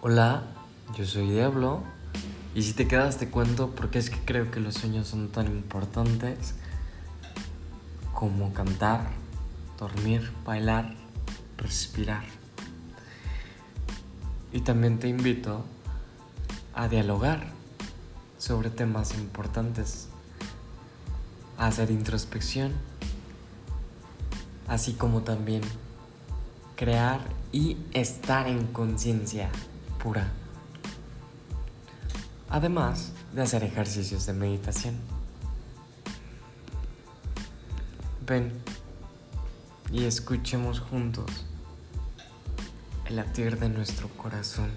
Hola, yo soy Diablo y si te quedas te cuento porque es que creo que los sueños son tan importantes como cantar, dormir, bailar, respirar. Y también te invito a dialogar sobre temas importantes, a hacer introspección, así como también crear y estar en conciencia Además de hacer ejercicios de meditación. Ven y escuchemos juntos el latir de nuestro corazón.